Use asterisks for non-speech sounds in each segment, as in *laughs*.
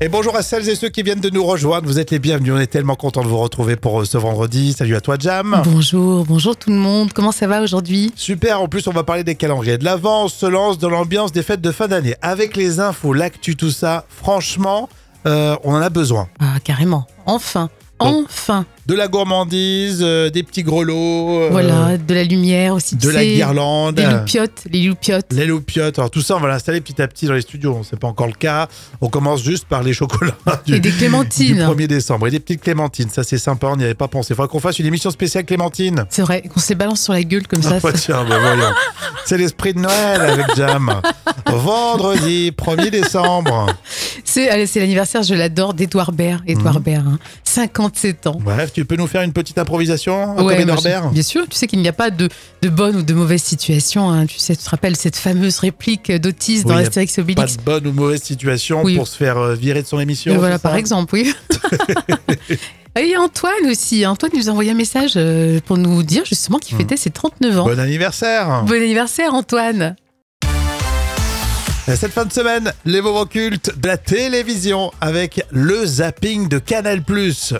Et bonjour à celles et ceux qui viennent de nous rejoindre. Vous êtes les bienvenus. On est tellement content de vous retrouver pour euh, ce vendredi. Salut à toi, Jam. Bonjour, bonjour tout le monde. Comment ça va aujourd'hui? Super. En plus, on va parler des calendriers de l'avant. On se lance dans l'ambiance des fêtes de fin d'année. Avec les infos, l'actu, tout ça. Franchement, euh, on en a besoin. Ah, carrément. Enfin. Enfin. De la gourmandise, euh, des petits grelots. euh, Voilà, de la lumière aussi. tu De la sais, guirlande. Des loupiottes, les loupiottes. Les loupiottes. Alors tout ça, on va l'installer petit à petit dans les studios. C'est pas encore le cas. On commence juste par les chocolats *laughs* du, Et des du clémentines. 1er décembre. Et des petites clémentines. Ça, c'est sympa. On n'y avait pas pensé. Il faudra qu'on fasse une émission spéciale clémentine. C'est vrai, qu'on se les balance sur la gueule comme ça. Ah, ça- tiens, bah voyons. C'est l'esprit de Noël avec Jam. *laughs* Vendredi 1er décembre. C'est allez, c'est l'anniversaire, je l'adore, d'Edouard Baird. Edouard Mhm. Baird, hein. 57 ans. Bref, tu peux nous faire une petite improvisation comme Ouais, Edouard moi, je- Baird bien sûr, tu sais qu'il n'y a pas de, de bonne ou de mauvaise situation. hein. Tu sais, tu te rappelles cette fameuse réplique d'Otis dans Oui, a Astérix et Pas Obélix de bonne ou mauvaise situation Oui. pour se faire euh, virer de son émission. Voilà, par exemple, oui. *laughs* Et Antoine aussi. Antoine nous a envoyé un message euh, pour nous dire justement qu'il Mhm. fêtait ses 39 ans. Bon anniversaire. Bon anniversaire, Antoine. Cette fin de semaine, les moments cultes de la télévision avec le zapping de Canal+.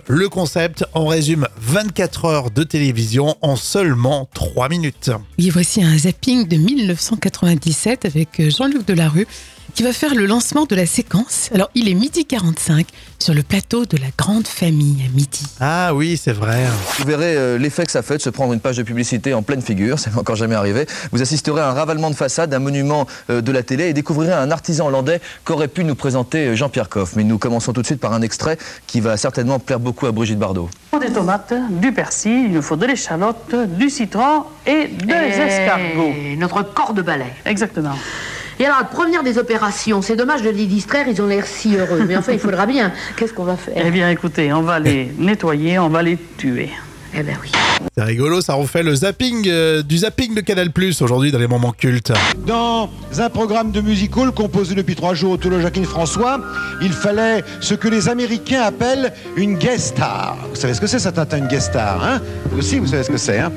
Le concept, on résume 24 heures de télévision en seulement 3 minutes. Et voici un zapping de 1997 avec euh, Jean-Luc Delarue qui va faire le lancement de la séquence. Alors, il est midi 45 sur le plateau de la grande famille à midi. Ah oui, c'est vrai. Vous verrez euh, l'effet que ça fait de se prendre une page de publicité en pleine figure, ça m'est encore jamais arrivé. Vous assisterez à un ravalement de façade d'un monument euh, de la télé et découvrirez un artisan hollandais qu'aurait pu nous présenter euh, Jean-Pierre Coff. Mais nous commençons tout de suite par un extrait qui va certainement plaire beaucoup à Brigitte Bardot. Il faut des tomates, du persil, il nous faut de l'échalote, du citron et des escargots. Et notre corps de balai. Exactement. Et alors, la première des opérations, c'est dommage de les distraire, ils ont l'air si heureux. Mais enfin, il faudra bien. Qu'est-ce qu'on va Eh faire bien, écoutez, on va les nettoyer, on va les tuer. Eh ben oui. C'est rigolo, ça refait le zapping euh, du zapping de Canal+, aujourd'hui dans les moments cultes. Dans un programme de musical composé depuis trois jours autour de Jacqueline François, il fallait ce que les Américains appellent une guest star. Vous savez ce que c'est, ça, Tintin, une guest star, hein? Vous aussi, vous savez ce que c'est, hein?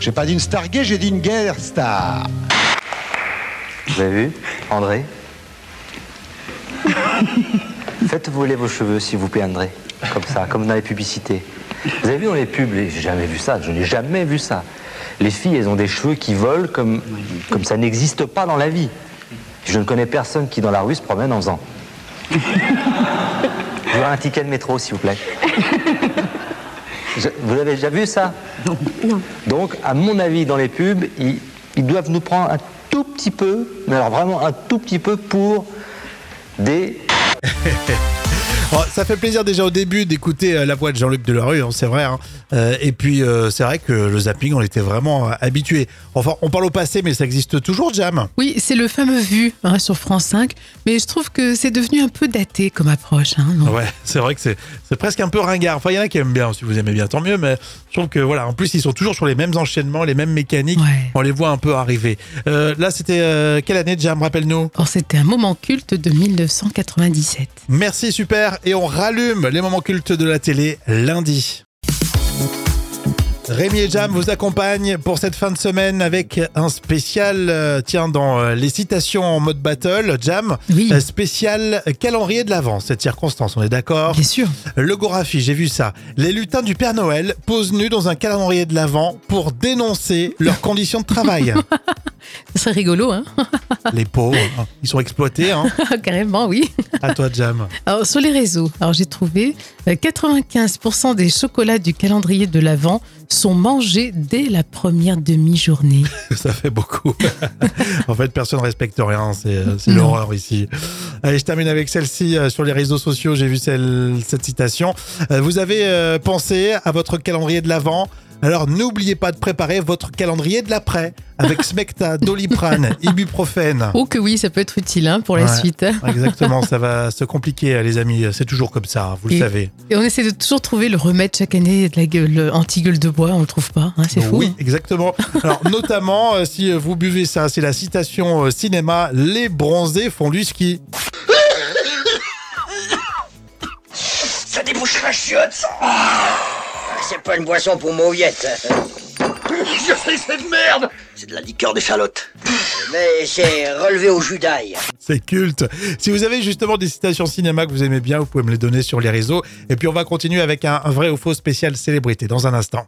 J'ai pas dit une star gay, j'ai dit une guest star. Vous avez vu, André *laughs* Faites voler vos cheveux, s'il vous plaît, André. Comme ça, comme dans les publicités. Vous avez vu dans les pubs, les- j'ai jamais vu ça, je n'ai jamais vu ça. Les filles, elles ont des cheveux qui volent comme, comme ça n'existe pas dans la vie. Je ne connais personne qui, dans la rue, se promène en faisant. *laughs* Je veux un ticket de métro, s'il vous plaît. Je- vous avez déjà vu ça? Non. Donc, à mon avis, dans les pubs, ils, ils doivent nous prendre un tout petit peu, mais alors vraiment un tout petit peu pour des *laughs* Oh, ça fait plaisir déjà au début d'écouter euh, la voix de Jean-Luc Delarue, hein, c'est vrai. hein. Euh, et puis, euh, c'est vrai que le zapping, on était vraiment habitué. Enfin, on parle au passé, mais ça existe toujours, Jam. Oui, c'est le fameux Vu hein, sur France 5, mais je trouve que c'est devenu un peu daté comme approche. Ouais, c'est vrai que c'est presque un peu ringard. Enfin, il y en a qui aiment bien, si vous aimez bien, tant mieux. Mais je trouve que, voilà, en plus, ils sont toujours sur les mêmes enchaînements, les mêmes mécaniques. Ouais. On les voit un peu arriver. Euh, là, c'était quelle année, Jam? Rappelle-nous. Or, c'était un moment culte de 1997. Merci, super. Et on rallume les moments cultes de la télé lundi. Rémi et Jam vous accompagnent pour cette fin de semaine avec un spécial, euh, tiens, dans euh, les citations en mode battle, Jam, Oui. euh, spécial calendrier de l'Avent, cette circonstance, on est d'accord? Bien sûr. Le Gorafi, j'ai vu ça. Les lutins du Père Noël posent nus dans un calendrier de l'Avent pour dénoncer leurs conditions de travail. *laughs* Ce serait rigolo, hein *laughs* les pauvres, hein, ils sont exploités, hein. *laughs* Carrément, oui. À toi, Jam. Alors, sur les réseaux, alors j'ai trouvé euh, 95% des chocolats du calendrier de l'Avent sont mangés dès la première demi-journée. *laughs* Ça fait beaucoup. en fait, personne ne respecte rien. C'est, euh, l'horreur ici. Allez, je termine avec celle-ci euh, sur les réseaux sociaux. J'ai vu celle, cette citation. Euh, Vous avez euh, pensé à votre calendrier de l'avant. Alors n'oubliez pas de préparer votre calendrier de l'après avec Smecta, *laughs* Doliprane, Ibuprofène. Oh que oui, ça peut être utile hein, pour la Ouais. suite. *laughs* Exactement, ça va se compliquer, les amis. C'est toujours comme ça, hein, vous le savez. Et on essaie de toujours trouver le remède chaque année de la gueule anti-gueule de bois, on le trouve pas, hein, c'est fou. Oui, exactement. Alors, *laughs* notamment, euh, si vous buvez ça, c'est la citation euh, cinéma Les bronzés font du ski. Ça débouche la chiotte, ça C'est pas une boisson pour mauviette. *laughs* Je sais cette merde C'est de la liqueur d'échalote. Mais c'est relevé au jus d'ail. C'est culte. Si vous avez justement des citations cinéma que vous aimez bien, vous pouvez me les donner sur les réseaux. Et puis on va continuer avec un vrai ou faux spécial célébrité dans un instant.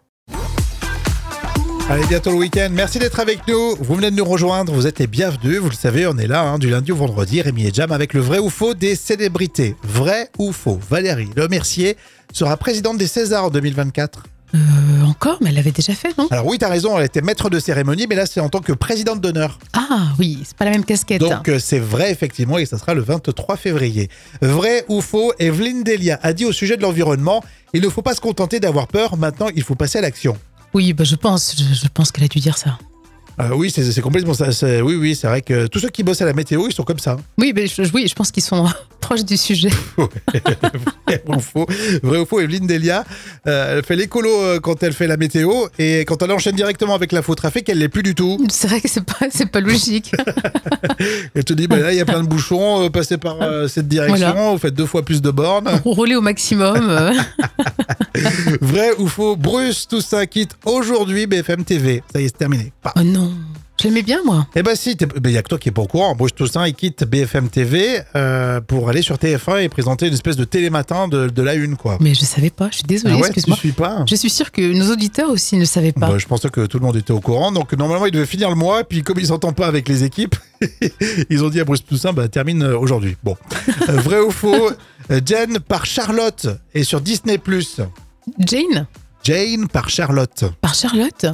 Allez, bientôt le week-end. Merci d'être avec nous. Vous venez de nous rejoindre. Vous êtes les bienvenus. Vous le savez, on est là hein, du lundi au vendredi. Rémi et Jam avec le vrai ou faux des célébrités. Vrai ou faux? Valérie Le Mercier sera présidente des Césars en 2024. Euh, encore? Mais elle l'avait déjà fait, non? Alors oui, t'as raison, elle était maître de cérémonie, mais là c'est en tant que présidente d'honneur. Ah oui, c'est pas la même casquette. Donc euh, c'est vrai effectivement et ça sera le 23 février. Vrai ou faux Evelyne Delia a dit au sujet de l'environnement, il ne faut pas se contenter d'avoir peur, maintenant il faut passer à l'action. Oui, bah, je pense, je, je pense qu'elle a dû dire ça. Euh, oui, c'est complètement ça. Oui, oui, c'est vrai que tous ceux qui bossent à la météo, ils sont comme ça. Oui, mais je, oui, je pense qu'ils sont proches du sujet. *laughs* Vrai ou faux Vrai ou faux Evelyne Delia, euh, elle fait l'écolo euh, quand elle fait la météo et quand elle enchaîne directement avec l'info trafic, elle l'est plus du tout. C'est vrai que c'est pas, c'est pas logique. *laughs* Elle te dit, bah, là, il y a plein de bouchons, euh, passez par euh, cette direction, Voilà. vous faites deux fois plus de bornes. *laughs* Rouler au maximum. Vrai ou faux Bruce Toussaint quitte aujourd'hui BFM TV. Ça y est, c'est terminé. Pas. Oh non, je l'aimais bien, moi. Eh ben si, il y a que toi qui est pas au courant. Bruce Toussaint, il quitte BFM TV euh, pour aller sur TF1 et présenter une espèce de télématin de, de la une, quoi. Mais je savais pas, je suis désolée, ah ouais, excuse-moi. suis pas Je suis sûre que nos auditeurs aussi ne savaient pas. Bah, je pensais que tout le monde était au courant. Donc normalement, il devait finir le mois. Puis comme ils s'entendent pas avec les équipes, *laughs* ils ont dit à Bruce Toussaint, bah, termine euh, aujourd'hui. Bon. *laughs* Vrai ou faux Jen par Charlotte est sur Disney+. Jane? Jane par Charlotte. Par Charlotte?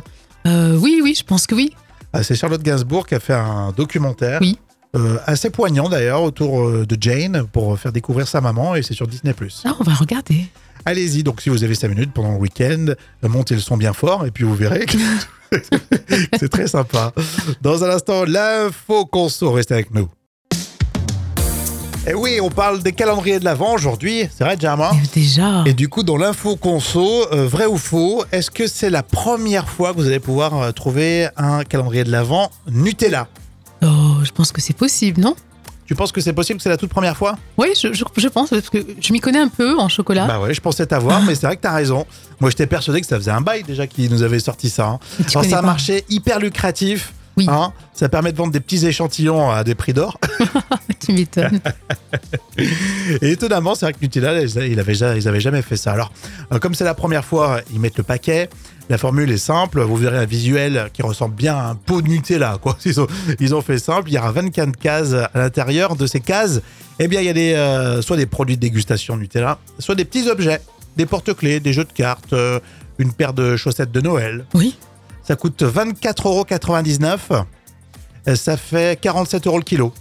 Euh, Oui, oui, je pense que oui. Ah, c'est Charlotte Gainsbourg qui a fait un documentaire. Oui. euh, assez poignant d'ailleurs autour euh, de Jane pour faire découvrir sa maman et c'est sur Disney+. Ah, on va regarder. Allez-y, donc si vous avez 5 minutes pendant le week-end, euh, montez le son bien fort et puis vous verrez que *laughs* c'est très sympa. Dans un instant, l'info conso, restez avec nous. Et oui, on parle des calendriers de l'Avent aujourd'hui, c'est vrai, hein Euh, Déjà. Et du coup, dans l'info conso, euh, vrai ou faux, est-ce que c'est la première fois que vous allez pouvoir euh, trouver un calendrier de l'Avent Nutella? Oh, je pense que c'est possible, non? Tu penses que c'est possible que c'est la toute première fois? Oui, je, je- je pense, parce que je m'y connais un peu en chocolat. Bah ouais, je pensais t'avoir, mais c'est vrai que t'as raison. Moi, j'étais persuadé que ça faisait un bail déjà qui nous avait sorti ça. hein. Alors, ça a marché hyper lucratif. Oui. hein. ça permet de vendre des petits échantillons à des prix d'or. *laughs* tu m'étonnes. Et étonnamment, c'est vrai que Nutella, ils ils avaient, ja- ils avaient jamais fait ça. Alors, euh, comme c'est la première fois, ils mettent le paquet. La formule est simple. Vous verrez un visuel qui ressemble bien à un pot de Nutella. Quoi. *laughs* Ils, ont, ils ont fait simple. Il y aura 24 cases à l'intérieur. De ces cases, eh bien, il y a des, euh, soit des produits de dégustation Nutella, soit des petits objets, des porte-clés, des jeux de cartes, euh, une paire de chaussettes de Noël. Oui. Ça coûte 24,99 euros. Euh, Ça fait 47 euros le kilo.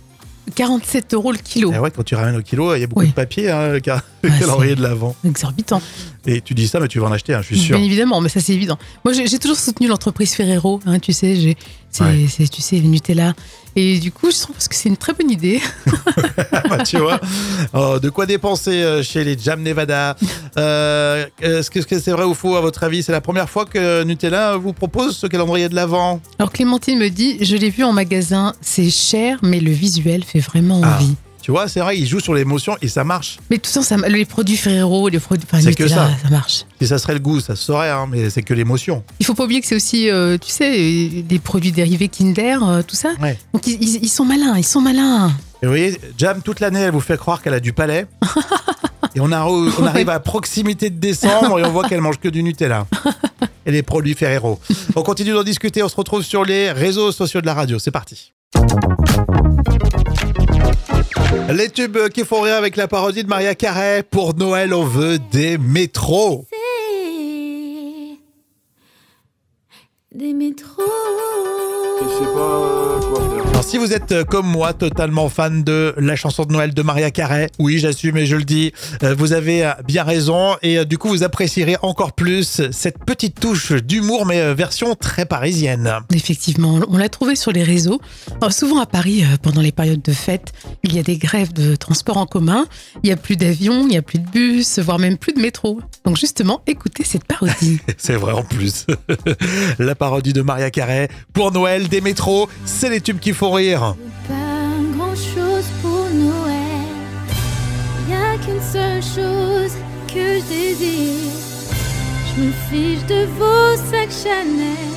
47 euros le kilo. Et ouais, quand tu ramènes au kilo, il y a beaucoup Oui. de papier, hein, le ca- *laughs* le Ouais, calendrier de l'avant. Exorbitant. Et tu dis ça, mais tu vas en acheter, hein, je suis sûr. Bien évidemment, mais ça c'est évident. Moi j'ai toujours soutenu l'entreprise Ferrero, hein, tu sais, j'ai- c'est, Ouais. tu sais, Nutella. Et du coup, je trouve que c'est une très bonne idée. *laughs* Bah, tu vois. Oh, de quoi dépenser euh, chez les Jam Nevada? Euh, Est-ce que c'est vrai ou faux, à votre avis? C'est la première fois que Nutella vous propose ce calendrier de l'avant Alors Clémentine me dit, je l'ai vu en magasin, c'est cher, mais le visuel fait vraiment Ah. Tu vois, c'est vrai, il joue sur l'émotion et ça marche. Mais tout ça, ça, les produits Ferrero, les produits, enfin, C'est que ça. ça marche. Si ça serait le goût, ça se saurait, hein, mais c'est que l'émotion. Il faut pas oublier que c'est aussi, euh, tu sais, euh, des produits dérivés Kinder, euh, tout ça. Ouais. Donc ils, ils- ils sont malins, ils sont malins. Et vous voyez, Jam, toute l'année, elle vous fait croire qu'elle a du palais. *laughs* et on, a- on arrive à proximité de décembre et on voit qu'elle mange que du Nutella. *laughs* Et les produits Ferrero. On continue d'en discuter, on se retrouve sur les réseaux sociaux de la radio. C'est parti. Les tubes qui font rire avec la parodie de Maria Carey. Pour Noël, on veut des métros. Des métros. Alors si vous êtes euh, comme moi totalement fan de la chanson de Noël de Maria Carey, oui j'assume et je le dis, euh, vous avez euh, bien raison et du coup vous apprécierez encore plus cette petite touche d'humour mais version très parisienne. Effectivement, on l'a trouvé sur les réseaux. Alors, souvent à Paris, euh, pendant les périodes de fête, il y a des grèves de transport en commun, il n'y a plus d'avions, il n'y a plus de bus, voire même plus de métro. Donc justement, écoutez cette parodie. *laughs* C'est vrai en plus. *laughs* la parodie de Maria Carey pour Noël des métros, c'est les tubes qui font rire. Pas grand chose pour Noël. Y a qu'une seule chose que je désire. Je me fiche de vos sacs Chanel,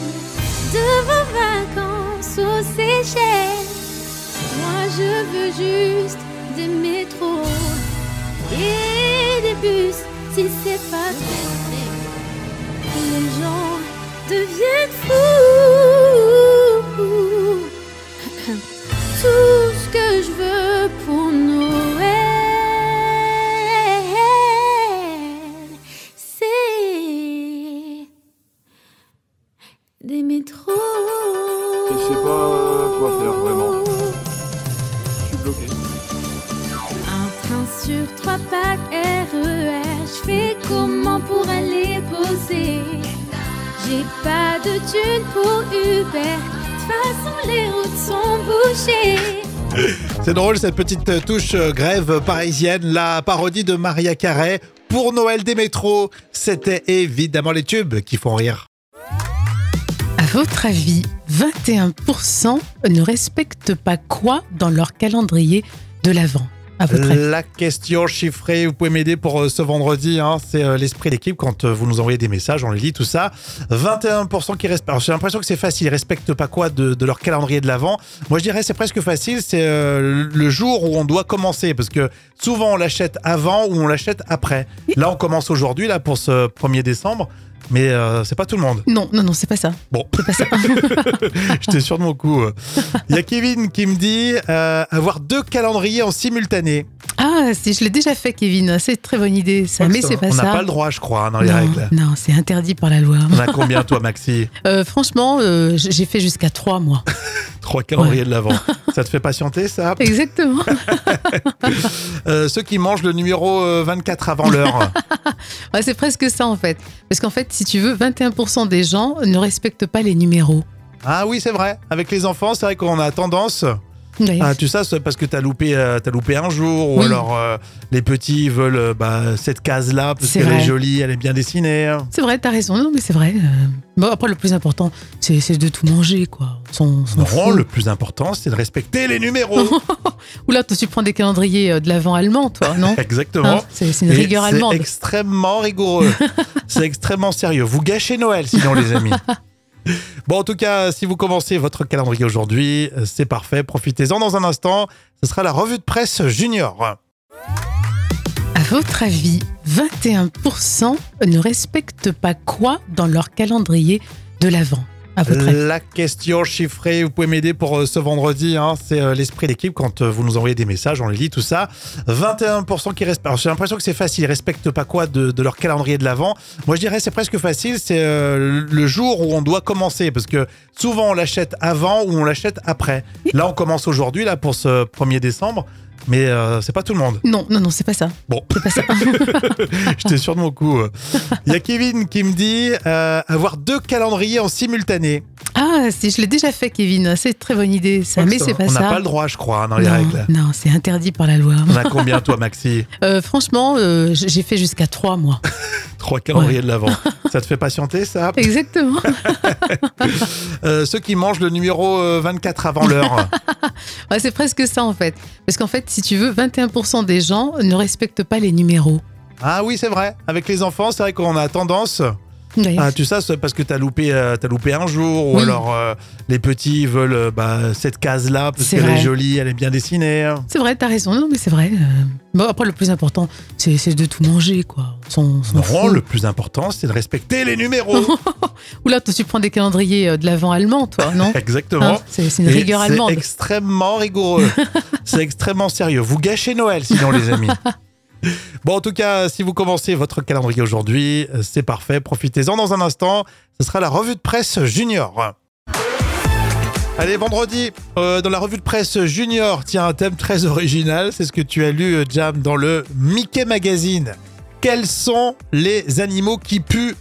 de vos vacances aux Seychelles. Moi je veux juste des métros et des bus si c'est pas trop. Les gens deviennent fous. Tout *laughs* C'est drôle cette petite touche euh, grève parisienne, la parodie de Maria Carré pour Noël des métros. C'était évidemment les tubes qui font rire. À votre avis, 21% ne respectent pas quoi dans leur calendrier de l'Avent? La question chiffrée, vous pouvez m'aider pour euh, ce vendredi, hein, c'est euh, l'esprit d'équipe quand euh, vous nous envoyez des messages, on les lit, tout ça. 21% qui respectent. Alors, J'ai l'impression que c'est facile, ils respectent pas quoi de, de leur calendrier de l'avant. Moi je dirais c'est presque facile, c'est euh, le jour où on doit commencer parce que souvent on l'achète avant ou on l'achète après. Là on commence aujourd'hui là pour ce 1er décembre, mais euh, c'est pas tout le monde. Non, non, non, c'est pas ça. Bon. C'est pas ça. *laughs* J'étais sûr de mon coup. Il y a Kevin qui me dit euh, avoir deux calendriers en simultané. ah, si, je l'ai déjà fait, Kevin. C'est une très bonne idée, ça. Mais c'est pas On ça. n'a pas le droit, je crois, hein, dans les non, règles. non, c'est interdit par la loi. On a combien, toi, Maxi? Euh, franchement, j'ai fait jusqu'à trois mois. *laughs* Trois calendriers de l'avant. *laughs* Ça te fait patienter, ça? Exactement. *laughs* Euh, Ceux qui mangent le numéro euh, 24 avant l'heure. *laughs* Ouais, c'est presque ça, en fait. Parce qu'en fait, si tu veux, 21% des gens ne respectent pas les numéros. ah oui, c'est vrai. Avec les enfants, c'est vrai qu'on a tendance. Ah, tu sais, c'est parce que t'as loupé, euh, t'as loupé un jour, ou Oui. alors euh, les petits veulent euh, bah, cette case-là parce qu'elle est jolie, elle est bien dessinée. hein. C'est vrai, t'as raison. Non, mais c'est vrai. euh. Bon, après, le plus important, c'est c'est de tout manger, quoi. On s'en- on s'en Non, fout. le plus important, c'est de respecter les numéros. *laughs* Ou là, toi, tu prends des calendriers euh, de l'avant allemand, toi, non *laughs* Exactement. Hein, C'est c'est une Et rigueur c'est allemande. extrêmement rigoureux. *laughs* c'est extrêmement sérieux. Vous gâchez Noël sinon, les amis. *laughs* Bon, en tout cas, si vous commencez votre calendrier aujourd'hui, euh, c'est parfait. Profitez-en dans un instant. Ce sera la revue de presse junior. À votre avis, 21% ne respectent pas quoi dans leur calendrier de l'Avent? La question chiffrée, vous pouvez m'aider pour euh, ce vendredi, hein, c'est euh, l'esprit d'équipe quand euh, vous nous envoyez des messages, on les lit, tout ça. 21% qui respectent. Alors, J'ai l'impression que c'est facile, ils respectent pas quoi de, de leur calendrier de l'avant. Moi je dirais c'est presque facile, c'est euh, le jour où on doit commencer parce que souvent on l'achète avant ou on l'achète après. Là on commence aujourd'hui là pour ce 1er décembre, mais euh, c'est pas tout le monde. Non, non, non, c'est pas ça. Bon. C'est pas ça. *laughs* J'étais sûr de mon coup. Il y a Kevin qui me dit euh, avoir deux calendriers en simultané. Ah, si, je l'ai déjà fait, Kevin. C'est une très bonne idée, ça. Mais c'est pas On ça. n'a pas le droit, je crois, hein, dans les non, règles. non, c'est interdit par la loi. On a combien, toi, Maxi *laughs* Euh, franchement, euh, j'ai fait jusqu'à trois mois. *laughs* Trois calendriers de l'avant. *laughs* Ça te fait patienter, ça? Exactement. Euh, Ceux qui mangent le numéro euh, 24 avant l'heure. Ouais, c'est presque ça, en fait. Parce qu'en fait, si tu veux, 21% des gens ne respectent pas les numéros. ah oui, c'est vrai. Avec les enfants, c'est vrai qu'on a tendance. Ouais. Ah, tu sais, c'est parce que t'as loupé, euh, t'as loupé un jour, ou Oui. alors euh, les petits veulent euh, bah, cette case-là parce C'est qu'elle est jolie, elle est bien dessinée. hein. C'est vrai, t'as raison. Non, mais c'est vrai. euh. Bon, après, le plus important, c'est c'est de tout manger, quoi. On s'en- on s'en Non, le plus important, c'est de respecter les numéros. *laughs* Ou là, tu prends des calendriers de l'avant allemand, toi, non *laughs* Exactement. Hein, C'est c'est une Et rigueur c'est allemande. extrêmement rigoureux. *laughs* c'est extrêmement sérieux. Vous gâchez Noël sinon, les amis. Bon, en tout cas, si vous commencez votre calendrier aujourd'hui, euh, c'est parfait. Profitez-en dans un instant. Ce sera la revue de presse junior. Allez, vendredi, euh, dans la revue de presse junior, tiens, un thème très original. C'est ce que tu as lu, euh, Jam, dans le Mickey Magazine. Quels sont les animaux qui puent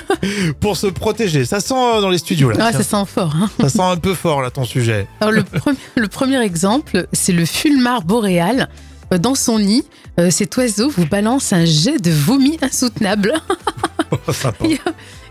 *laughs* pour se protéger? Ça sent euh, dans les studios, là. Ah, Tiens, ça sent fort. Hein. ça sent un peu fort, là, ton sujet. Alors, le, premier- le premier exemple, c'est le fulmar boréal. Euh, Dans son nid, euh, cet oiseau vous balance un jet de vomi insoutenable. *laughs* Oh. Il y, a,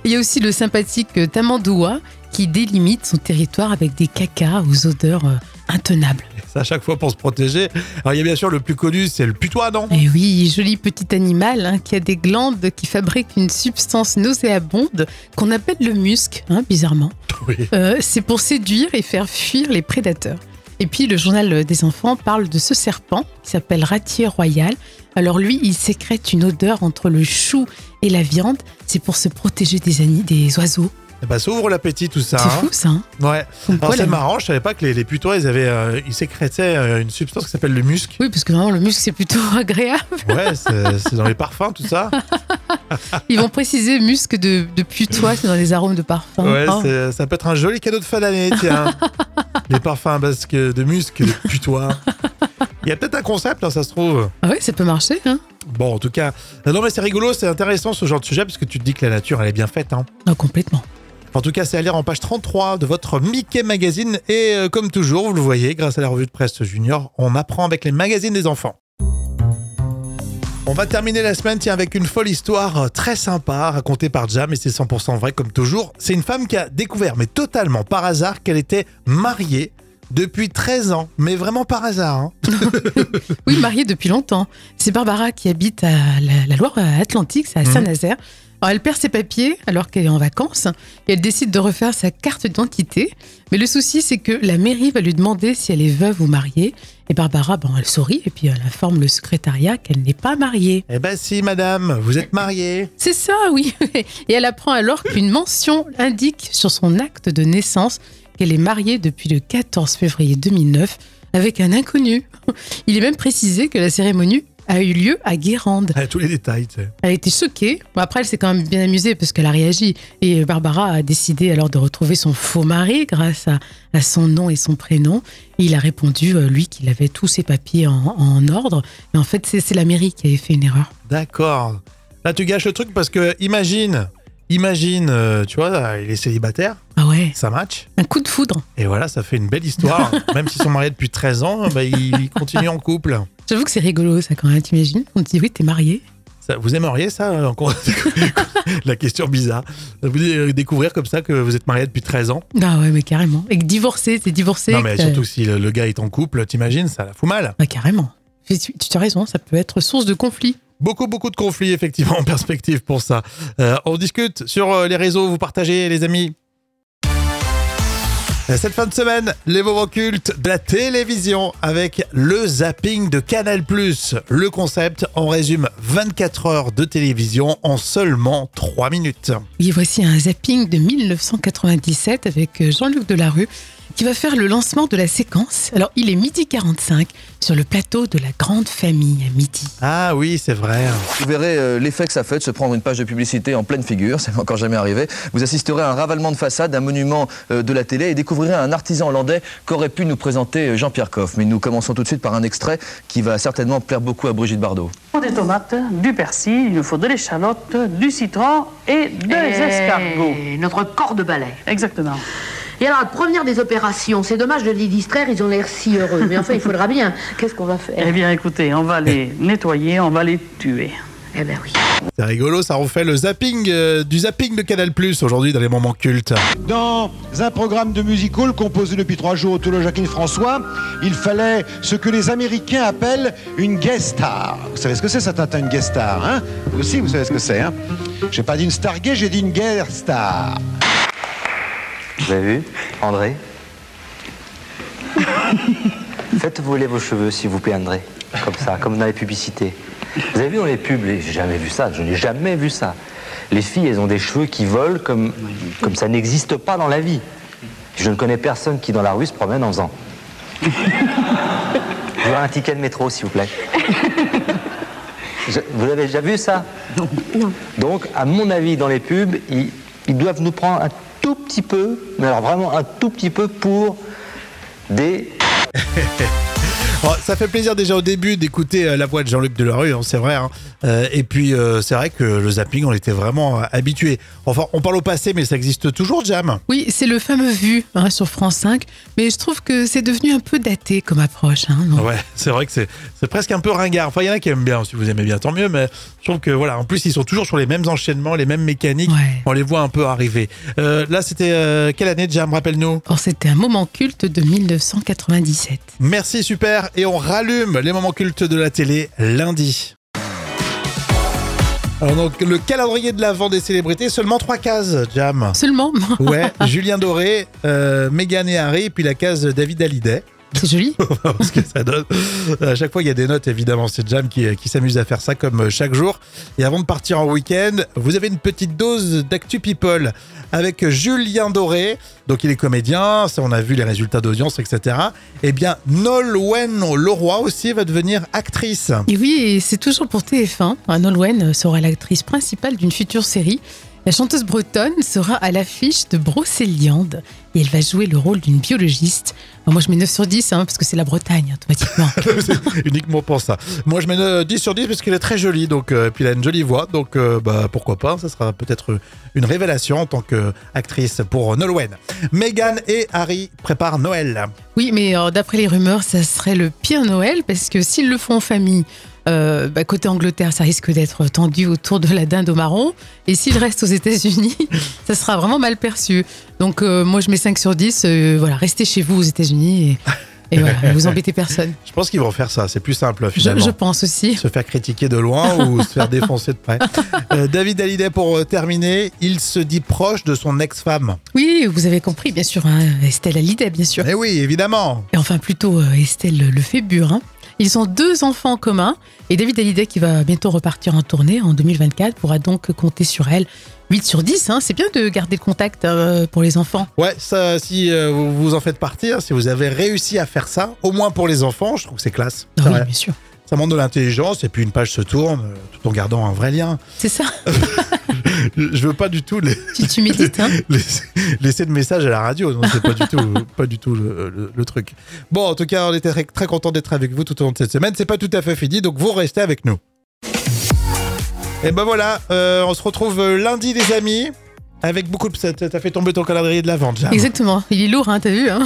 il y a aussi le sympathique euh, tamandoua qui délimite son territoire avec des cacas aux odeurs intenables. C'est à chaque fois pour se protéger. Alors, il y a bien sûr le plus connu, c'est le putois, non? Et oui, joli petit animal hein, qui a des glandes qui fabriquent une substance nauséabonde qu'on appelle le musc, hein, bizarrement. Oui. Euh, c'est pour séduire et faire fuir les prédateurs. Et puis le journal des enfants parle de ce serpent qui s'appelle Ratier Royal. Alors lui, il sécrète une odeur entre le chou et la viande. C'est pour se protéger des, des oiseaux. Eh ben, ça ouvre l'appétit tout ça. C'est hein. fou ça. hein Ouais. Alors c'est marrant, je savais pas que les, les putois, ils avaient, euh, ils sécrétaient euh, une substance qui s'appelle le musc. Oui, parce que vraiment le muscle c'est plutôt *laughs* agréable. Ouais, c'est c'est dans les parfums, tout ça. *laughs* Ils vont préciser muscle de, de putois, c'est dans les arômes de parfum. Ouais, Oh. c'est- ça peut être un joli cadeau de fin d'année, tiens. *laughs* les parfums que- de musc, de putois. *laughs* Il y a peut-être un concept, hein, ça se trouve. Ah ouais, ça peut marcher. Hein Bon, en tout cas, non mais c'est rigolo, c'est intéressant ce genre de sujet parce que tu te dis que la nature, elle est bien faite. Hein. Ah, complètement. En tout cas, c'est à lire en page 33 de votre Mickey Magazine. Et euh, comme toujours, vous le voyez, grâce à la revue de presse junior, on apprend avec les magazines des enfants. On va terminer la semaine tiens, avec une folle histoire euh, très sympa racontée par Jam et c'est 100% vrai comme toujours. C'est une femme qui a découvert, mais totalement par hasard, qu'elle était mariée depuis 13 ans. Mais vraiment par hasard. hein. *laughs* Oui, mariée depuis longtemps. C'est Barbara qui habite à la, la Loire-Atlantique, c'est à Mhm. Saint-Nazaire. Alors, elle perd ses papiers alors qu'elle est en vacances et elle décide de refaire sa carte d'identité. Mais le souci, c'est que la mairie va lui demander si elle est veuve ou mariée. Et Barbara, bon, elle sourit et puis elle informe le secrétariat qu'elle n'est pas mariée. Eh ben si, madame, vous êtes mariée. C'est ça, oui. Et elle apprend alors qu'une mention indique sur son acte de naissance qu'elle est mariée depuis le 14 février 2009 avec un inconnu. Il est même précisé que la cérémonie a eu lieu à Guérande. Ah, tous les détails. Elle a été choquée. Bon, après, elle s'est quand même bien amusée parce qu'elle a réagi. Et Barbara a décidé alors de retrouver son faux mari grâce à, à son nom et son prénom. Et il a répondu, euh, lui, qu'il avait tous ses papiers en, en ordre. Et en fait, c'est c'est la mairie qui avait fait une erreur. D'accord. Là, tu gâches le truc parce que imagine, imagine, euh, tu vois, il est célibataire, Ah ouais, ça match. un coup de foudre. Et voilà, ça fait une belle histoire. *laughs* Même s'ils sont mariés depuis 13 ans, bah, ils continuent en couple. J'avoue que c'est rigolo, ça, quand même. T'imagines On te dit, oui, t'es marié. Ça, vous aimeriez ça euh, *laughs* La question bizarre. Vous euh, découvrir comme ça que vous êtes marié depuis 13 ans Ah ouais, mais carrément. Et que divorcé, t'es divorcé. Non, mais surtout si le, le gars est en couple, t'imagines, ça la fout mal. Ah, carrément. Tu, as raison, ça peut être source de conflit. Beaucoup, beaucoup de conflits, effectivement, *laughs* en perspective pour ça. Euh, on discute sur euh, les réseaux, vous partagez, les amis. Euh, Cette fin de semaine, les moments cultes de la télévision avec le zapping de Canal+. Le concept, on résume 24 heures de télévision en seulement 3 minutes. Et voici un zapping de 1997 avec Jean-Luc Delarue qui va faire le lancement de la séquence. Alors, il est midi 45 sur le plateau de la grande famille à midi. Ah oui, c'est vrai. Vous verrez euh, l'effet que ça fait de se prendre une page de publicité en pleine figure, *laughs* ça m'est encore jamais arrivé. Vous assisterez à un ravalement de façade d'un monument euh, de la télé et découvrirez un artisan hollandais qu'aurait pu nous présenter euh, Jean-Pierre Coff. Mais nous commençons tout de suite par un extrait qui va certainement plaire beaucoup à Brigitte Bardot. Des tomates, du persil, il nous faut de l'échalote, du citron et deux escargots. Et notre corps de balai. Exactement. Et alors, la première des opérations, c'est dommage de les distraire, ils ont l'air si heureux. Mais enfin, il faudra bien. Qu'est-ce qu'on va Eh faire bien, écoutez, on va les nettoyer, on va les tuer. Eh ben oui. C'est rigolo, ça refait le zapping euh, du zapping de Canal+, aujourd'hui dans les moments cultes. Dans un programme de musical composé depuis trois jours autour de Jacqueline François, il fallait ce que les Américains appellent une guest star. Vous savez ce que c'est, ça, Tintin, une guest star, hein? Vous aussi, vous savez ce que c'est, hein? J'ai pas dit une star gay, j'ai dit une guest star. Vous avez vu, André *laughs* Faites voler vos cheveux, s'il vous plaît, André. Comme ça, comme dans les publicités. Vous avez vu dans les pubs, les- j'ai jamais vu ça, je n'ai jamais vu ça. Les filles, elles ont des cheveux qui volent comme, comme ça n'existe pas dans la vie. Je ne connais personne qui, dans la rue, se promène en faisant. *laughs* Je veux un ticket de métro, s'il vous plaît. Je- vous avez déjà vu ça? Non. Donc, à mon avis, dans les pubs, ils, ils doivent nous prendre un tout petit peu, mais alors vraiment un tout petit peu pour des *laughs* Oh, ça fait plaisir déjà au début d'écouter euh, la voix de Jean-Luc Delarue, hein, c'est vrai. hein. Euh, et puis euh, c'est vrai que le zapping, on était vraiment habitué. Enfin, on parle au passé, mais ça existe toujours, Jam. Oui, c'est le fameux Vu hein, sur France 5, mais je trouve que c'est devenu un peu daté comme approche. non? Ouais, c'est vrai que c'est presque un peu ringard. Enfin, il y en a qui aiment bien. Si vous aimez bien, tant mieux. Mais je trouve que voilà, en plus ils sont toujours sur les mêmes enchaînements, les mêmes mécaniques. Ouais. On les voit un peu arriver. Euh, là, c'était quelle année, Jam Rappelle-nous? Or, c'était un moment culte de 1997. Merci, super. Et on rallume les moments cultes de la télé lundi. Alors donc, le calendrier de l'avant des célébrités, seulement trois cases, Jam. Seulement Ouais, *laughs* Julien Doré, euh, Meghan et Harry, puis la case David Hallyday. C'est joli. *laughs* Ce que ça donne. À chaque fois, il y a des notes, évidemment. C'est Jam qui, qui s'amuse à faire ça comme chaque jour. Et avant de partir en week-end, vous avez une petite dose d'Actu People avec Julien Doré. Donc, il est comédien. Ça, on a vu les résultats d'audience, etc. Eh bien, Nolwenn Leroy aussi va devenir actrice. Et oui, c'est toujours pour TF1. Hein, Nolwenn sera l'actrice principale d'une future série. La chanteuse bretonne sera à l'affiche de Brocéliande et elle va jouer le rôle d'une biologiste. Moi, je mets 9 sur 10 hein, parce que c'est la Bretagne, automatiquement. *laughs* Uniquement pour ça. Moi, je mets euh, 10 sur 10 parce qu'elle est très jolie. Donc, euh, puis elle a une jolie voix. Donc, euh, bah, pourquoi pas. Ça sera peut-être une révélation en tant qu'actrice pour Nolwenn. Meghan et Harry préparent Noël. Oui, mais euh, d'après les rumeurs, ça serait le pire Noël parce que s'ils le font en famille, euh, bah, côté Angleterre, ça risque d'être tendu autour de la dinde au marron. Et s'ils restent aux États-Unis, *laughs* ça sera vraiment mal perçu. Donc, euh, moi, je mets 5 sur 10. euh, voilà, restez chez vous aux États-Unis et, *laughs* et voilà, vous embêtez personne. Je pense qu'ils vont faire ça. C'est plus simple, Je, finalement. je pense aussi. Se faire critiquer de loin ou se faire *laughs* défoncer de près. David Hallyday, pour terminer, il se dit proche de son ex-femme. Oui, vous avez compris, bien sûr. hein, Estelle Hallyday, bien sûr. Eh oui, évidemment. Et enfin, plutôt Estelle Lefébure. Hein. Ils ont deux enfants en commun. Et David Hallyday, qui va bientôt repartir en tournée en 2024, pourra donc compter sur elle. 8 sur 10, hein. c'est bien de garder le contact euh, pour les enfants. Ouais, ça, si euh, vous vous en faites partie, hein, si vous avez réussi à faire ça, au moins pour les enfants, je trouve que c'est classe. Ah oui, bien sûr. Ça montre de l'intelligence et puis une page se tourne euh, tout en gardant un vrai lien. C'est ça. *laughs* Je veux pas du tout les- tu, tu médites, hein *laughs* laisser, laisser de messages à la radio, non, c'est pas du tout, pas du tout le, le- le truc. Bon, en tout cas, on était très, très content d'être avec vous tout au long de cette semaine. C'est pas tout à fait fini, donc vous restez avec nous. Et ben voilà, euh, on se retrouve euh, lundi, les amis. Avec beaucoup de. T'as t'as fait tomber ton calendrier de la vente, Jam. Exactement. Il est lourd, hein, t'as vu hein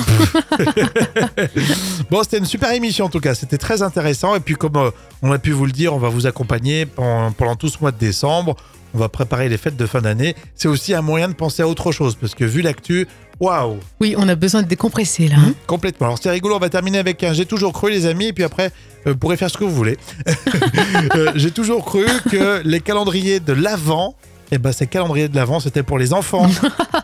*laughs* *laughs* Bon, c'était une super émission en tout cas, c'était très intéressant. Et puis, comme euh, on a pu vous le dire, on va vous accompagner pendant, pendant tout ce mois de décembre. On va préparer les fêtes de fin d'année. C'est aussi un moyen de penser à autre chose parce que vu l'actu, waouh, Oui, on a besoin de décompresser là. hein. complètement. Alors, c'est rigolo, on va terminer avec un J'ai toujours cru, les amis. Et puis après, euh, vous pourrez faire ce que vous voulez. *laughs* Euh, J'ai toujours cru que les calendriers de l'Avent. Eh ben, ces calendriers de l'Avent, c'était pour les enfants.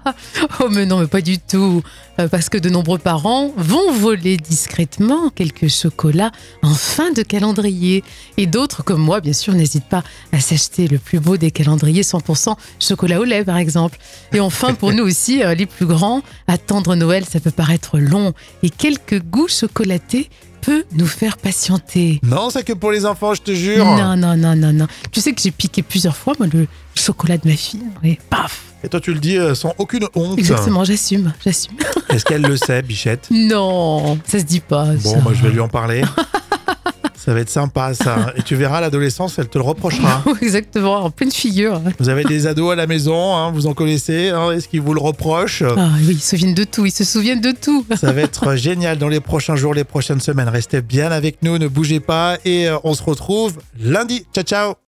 *laughs* Oh mais non, mais pas du tout. Euh, parce que de nombreux parents vont voler discrètement quelques chocolats en fin de calendrier. Et d'autres, comme moi, bien sûr, n'hésitent pas à s'acheter le plus beau des calendriers 100% chocolat au lait, par exemple. Et enfin, pour nous aussi, euh, les plus grands, attendre Noël, ça peut paraître long. Et quelques goûts chocolatés peut nous faire patienter. non, c'est que pour les enfants, je te jure. Non, non, non, non, non. Tu sais que j'ai piqué plusieurs fois, moi, le chocolat de ma fille. Et paf Et toi, tu le dis euh, sans aucune honte. Exactement, j'assume, j'assume. Est-ce qu'elle le sait, Bichette? Non, ça se dit pas. Bon, ça. moi, je vais lui en parler. *laughs* Ça va être sympa, ça. Et tu verras, l'adolescence, elle te le reprochera. *laughs* Exactement, en pleine figure. Vous avez des ados à la maison, hein, vous en connaissez. hein, Est-ce qu'ils vous le reprochent? Ah oui, ils se souviennent de tout, ils se souviennent de tout. *laughs* Ça va être génial dans les prochains jours, les prochaines semaines. Restez bien avec nous, ne bougez pas. Et euh, on se retrouve lundi. Ciao, ciao